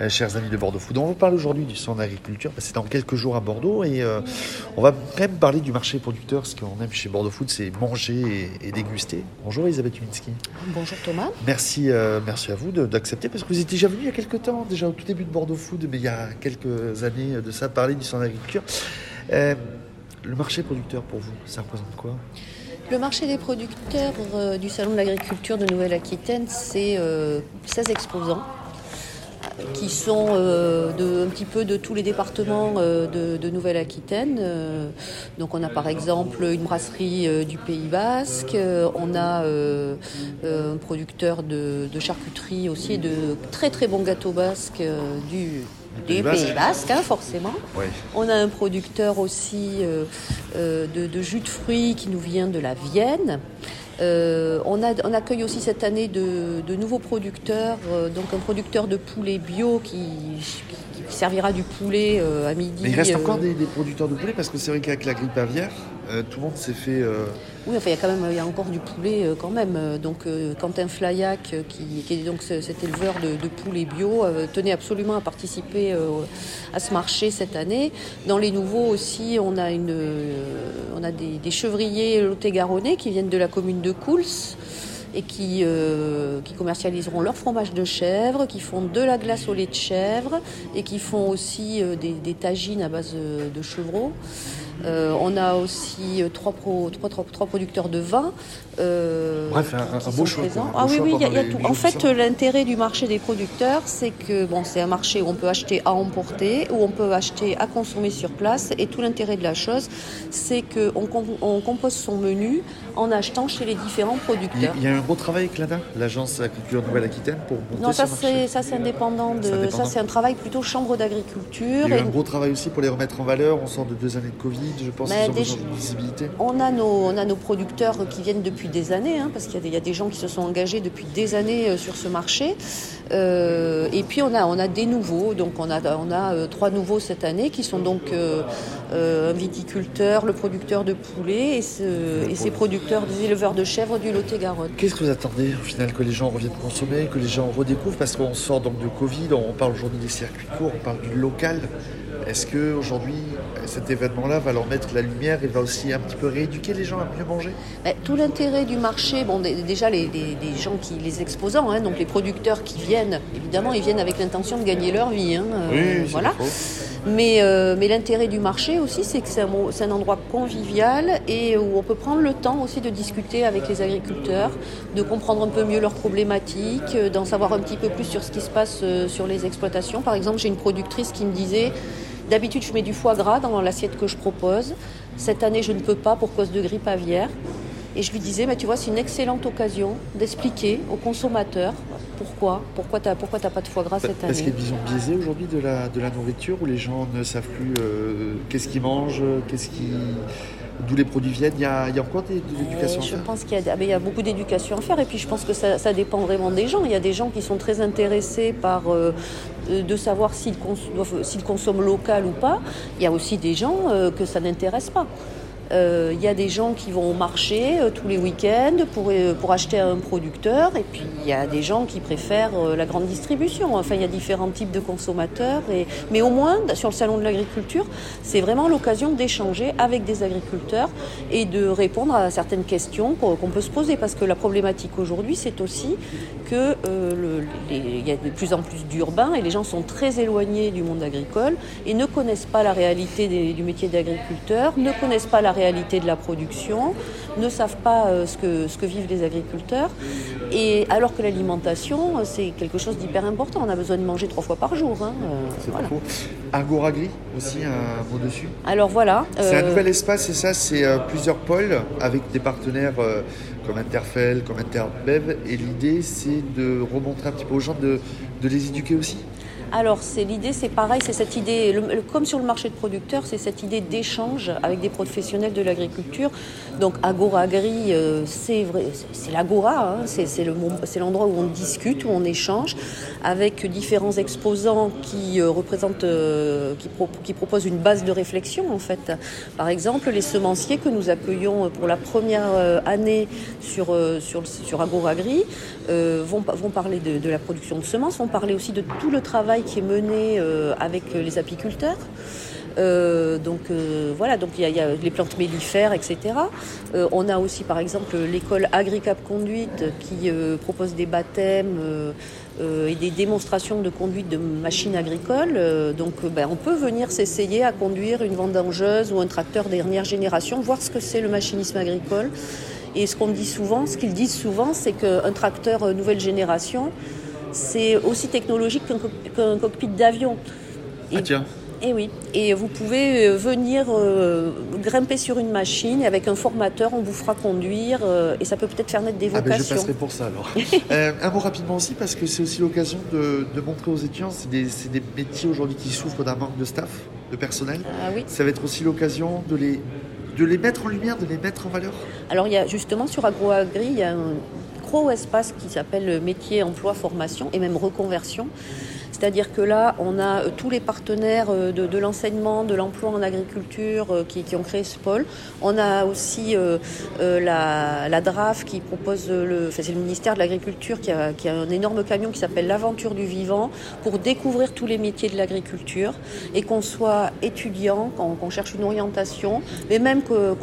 euh, chers amis de Bordeaux Food. On vous parle aujourd'hui du centre d'agriculture. C'est dans quelques jours à Bordeaux et euh, on va même parler du marché producteur. Ce qu'on aime chez Bordeaux Food, c'est manger et, déguster. Bonjour Elisabeth Uminski. Bonjour Thomas. Merci, euh, merci à vous d'accepter parce que vous étiez déjà venu il y a quelques temps, déjà au tout début de Bordeaux Food, mais il y a quelques années de ça, parler du centre d'agriculture. le marché producteur pour vous, ça représente quoi? Le marché des producteurs du Salon de l'agriculture de Nouvelle-Aquitaine, c'est 16 exposants qui sont euh, de, un petit peu de tous les départements euh, de, Nouvelle-Aquitaine. Euh, donc on a par exemple une brasserie du Pays Basque, on a un producteur de, charcuterie aussi et de très très bons gâteaux basques du, Pays Basque, hein, forcément. On a un producteur aussi de, jus de fruits qui nous vient de la Vienne. Euh, on, accueille aussi cette année de, nouveaux producteurs, euh, donc un producteur de poulet bio qui, servira du poulet euh, à midi. Mais il reste encore des, producteurs de poulet parce que c'est vrai qu'avec la grippe aviaire, tout le monde s'est fait. Oui, enfin il y a quand même, il y a encore du poulet quand même. Donc Quentin Flyac, qui, est donc cet éleveur de, de poulet bio, tenait absolument à participer à ce marché cette année. Dans les nouveaux aussi, on a une, on a des, des chevriers lot-et-garonnais qui viennent de la commune de Couls et qui, euh, qui commercialiseront leur fromage de chèvre, qui font de la glace au lait de chèvre et qui font aussi euh, des, des tagines à base de chevreau. Euh, on a aussi euh, trois, trois, producteurs de vin. Euh, Bref, un, beau choix. ah oui, oui, il y a, tout. En fait, l'intérêt du marché des producteurs, c'est que bon, c'est un marché où on peut acheter à emporter, où on peut acheter à consommer sur place. Et tout l'intérêt de la chose, c'est qu'on on compose son menu en achetant chez les différents producteurs. Il y a un gros travail avec l'ADA, l'agence agriculture Nouvelle-Aquitaine, pour monter Non, ça c'est ça c'est indépendant de ça c'est un travail plutôt chambre d'agriculture. Il y a eu un gros travail aussi pour les remettre en valeur. On sort de deux années de Covid je pense ont besoin de visibilité. On a, nos, on a nos producteurs qui viennent depuis des années, hein, parce qu'il y, a des gens qui se sont engagés depuis des années euh, sur ce marché. Euh, et puis on a, on a des nouveaux, donc on a, on a euh, trois nouveaux cette année qui sont donc un viticulteur, le producteur de poulet et, ce, et ces producteurs, des éleveurs de chèvres du Lot-et-Garonne. Qu'est-ce que vous attendez au final que les gens reviennent consommer, que les gens redécouvrent? Parce qu'on sort donc de Covid, on parle aujourd'hui des circuits courts, on parle du local. Est-ce qu'aujourd'hui, cet événement-là va leur mettre la lumière et va aussi un petit peu rééduquer les gens à mieux manger? Ben, Tout l'intérêt du marché, bon, déjà les, gens qui, les exposants, hein, donc les producteurs qui viennent, évidemment, ils viennent avec l'intention de gagner leur vie. Hein, euh, voilà. Mais, euh, mais l'intérêt du marché aussi, c'est que c'est un, un, endroit convivial et où on peut prendre le temps aussi de discuter avec les agriculteurs, de comprendre un peu mieux leurs problématiques, d'en savoir un petit peu plus sur ce qui se passe euh, sur les exploitations. Par exemple, j'ai une productrice qui me disait D'habitude, je mets du foie gras dans l'assiette que je propose. Cette année, je ne peux pas pour cause de grippe aviaire. Et je lui disais, mais tu vois, c'est une excellente occasion d'expliquer aux consommateurs pourquoi, pourquoi tu n'as pourquoi pas de foie gras cette année. Est-ce qu'il y a une vision biaisée aujourd'hui de la, de la nourriture où les gens ne savent plus euh, qu'est-ce qu'ils mangent, qu'est-ce qui d'où les produits viennent Il y a, il y a encore des, de l'éducation à faire Je pense qu'il y, y, a beaucoup d'éducation à faire. Et puis je pense que ça, ça, dépend vraiment des gens. Il y a des gens qui sont très intéressés par euh, de savoir s'ils consomment local ou pas. Il y a aussi des gens euh, que ça n'intéresse pas. Euh, il y a des gens qui vont au marché euh, tous les week-ends pour, euh, pour acheter un producteur et puis il y a des gens qui préfèrent la grande distribution. Enfin, il y a différents types de consommateurs. Et... Mais au moins, sur le salon de l'agriculture, c'est vraiment l'occasion d'échanger avec des agriculteurs et de répondre à certaines questions qu'on peut se poser. Parce que la problématique aujourd'hui, c'est aussi qu'il y a de plus en plus d'urbains et les gens sont très éloignés du monde agricole et ne connaissent pas la réalité du métier d'agriculteur, ne connaissent pas la réalité de la production, ne savent pas euh, ce, que, ce que vivent les agriculteurs. Et alors que l'alimentation, euh, c'est quelque chose d'hyper important. On a besoin de manger trois fois par jour. Hein, euh, c'est voilà. Aussi, un mot dessus. Alors voilà. C'est un nouvel espace et ça, c'est plusieurs pôles avec des partenaires comme Interfel, comme Interbev. Et l'idée, c'est de remontrer un petit peu aux gens, de, de les éduquer aussi? Alors, c'est l'idée, c'est pareil, c'est cette idée, comme sur le marché de producteurs, c'est cette idée d'échange avec des professionnels de l'agriculture. Donc, Agora Agri, euh, c'est l'Agora, hein, c'est l'endroit où on discute, où on échange avec différents exposants qui euh, représentent, euh, qui, proposent une base de réflexion en fait. Par exemple, les semenciers que nous accueillons pour la première année sur sur, Agora Agri vont, parler de la production de semences, vont parler aussi de tout le travail qui est mené avec les apiculteurs. Euh, donc euh, voilà, donc il y, a les plantes mellifères, etc. Euh, on a aussi par exemple l'école Agricap Conduite qui propose des baptêmes et des démonstrations de conduite de machines agricoles. donc ben, on peut venir s'essayer à conduire une vendangeuse ou un tracteur dernière génération, voir ce que c'est le machinisme agricole. Et ce qu'on dit souvent, ce qu'ils disent souvent, c'est qu'un tracteur nouvelle génération, c'est aussi technologique qu'un cockpit d'avion. Ah tiens. Et eh oui, et vous pouvez euh, venir euh, grimper sur une machine et avec un formateur, on vous fera conduire euh, et ça peut peut-être faire naître des vocations. Ah ben je passerai pour ça alors. un mot rapidement aussi parce que c'est aussi l'occasion de, montrer aux étudiants, c'est des, des, métiers aujourd'hui qui souffrent d'un manque de staff, de personnel. Ah oui. Ça va être aussi l'occasion de les, de les mettre en lumière, de les mettre en valeur. Alors il y a justement sur AgroAgri, il y a un gros espace qui s'appelle métier, emploi, formation et même reconversion. C'est-à-dire que là, on a euh, tous les partenaires euh, de, l'enseignement, de l'emploi en agriculture euh, qui, ont créé ce pôle. On a aussi la, DRAF qui propose, le, c'est le ministère de l'Agriculture qui a, un énorme camion qui s'appelle l'Aventure du Vivant pour découvrir tous les métiers de l'agriculture et qu'on soit étudiant, qu'on cherche une orientation, mais même qu'on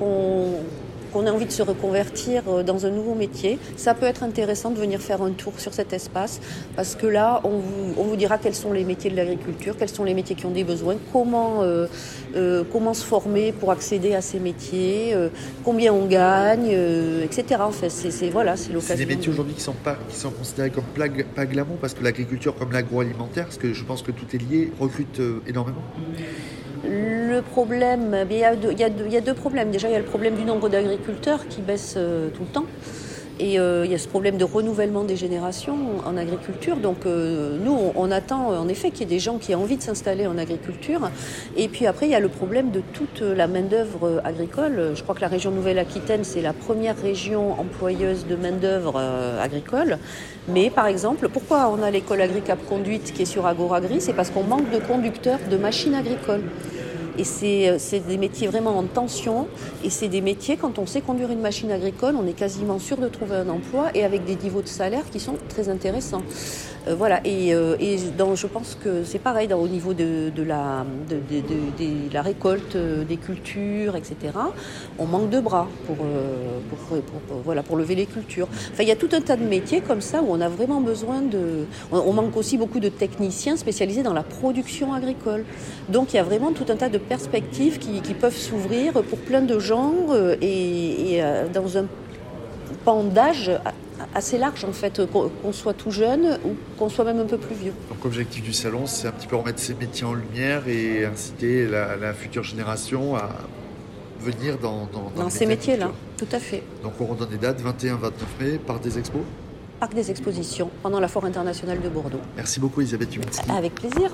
qu'on a envie de se reconvertir euh, dans un nouveau métier, ça peut être intéressant de venir faire un tour sur cet espace parce que là, on vous, dira quels sont les métiers de l'agriculture, quels sont les métiers qui ont des besoins, comment, euh, euh, comment se former pour accéder à ces métiers, combien on gagne, etc. En fait, c'est voilà, c'est l'occasion. C'est des métiers aujourd'hui qui sont pas qui sont considérés comme pas glamour parce que l'agriculture, comme l'agroalimentaire, parce que je pense que tout est lié, recrute énormément. Le problème, il y, a deux, il, deux, problèmes. Déjà, il y a le problème du nombre d'agriculteurs qui baisse euh, tout le temps. Et euh, il y a ce problème de renouvellement des générations en agriculture. Donc euh, nous, on, attend en effet qu'il y ait des gens qui aient envie de s'installer en agriculture. Et puis après, il y a le problème de toute la main-d'œuvre agricole. Je crois que la région Nouvelle-Aquitaine, c'est la première région employeuse de main-d'œuvre agricole. Mais par exemple, pourquoi on a l'école Agricap Conduite qui est sur Agoragri C'est parce qu'on manque de conducteurs de machines agricoles. Et euh, c'est des métiers vraiment en tension. Et c'est des métiers, quand on sait conduire une machine agricole, on est quasiment sûr de trouver un emploi et avec des niveaux de salaire qui sont très intéressants. Euh, voilà, et, euh, et je pense que c'est pareil au niveau de, la, de, la récolte des cultures, etc. On manque de bras pour, pour, voilà, pour lever les cultures. Enfin, il y a tout un tas de métiers comme ça où on a vraiment besoin de... On, manque aussi beaucoup de techniciens spécialisés dans la production agricole. Donc il y a vraiment tout un tas de perspectives qui, peuvent s'ouvrir pour plein de gens euh, et, euh, dans un pan d'âge assez large en fait, qu'on soit tout jeune ou qu'on soit même un peu plus vieux. Donc l'objectif du salon, c'est un petit peu remettre ces métiers en lumière et inciter la, future génération à venir dans, dans, ces métiers-là, tout à fait. Donc on redonne des dates, 21-29 mai, par des expos Parc des expositions, pendant la Foire internationale de Bordeaux. Merci beaucoup Elisabeth Avec plaisir.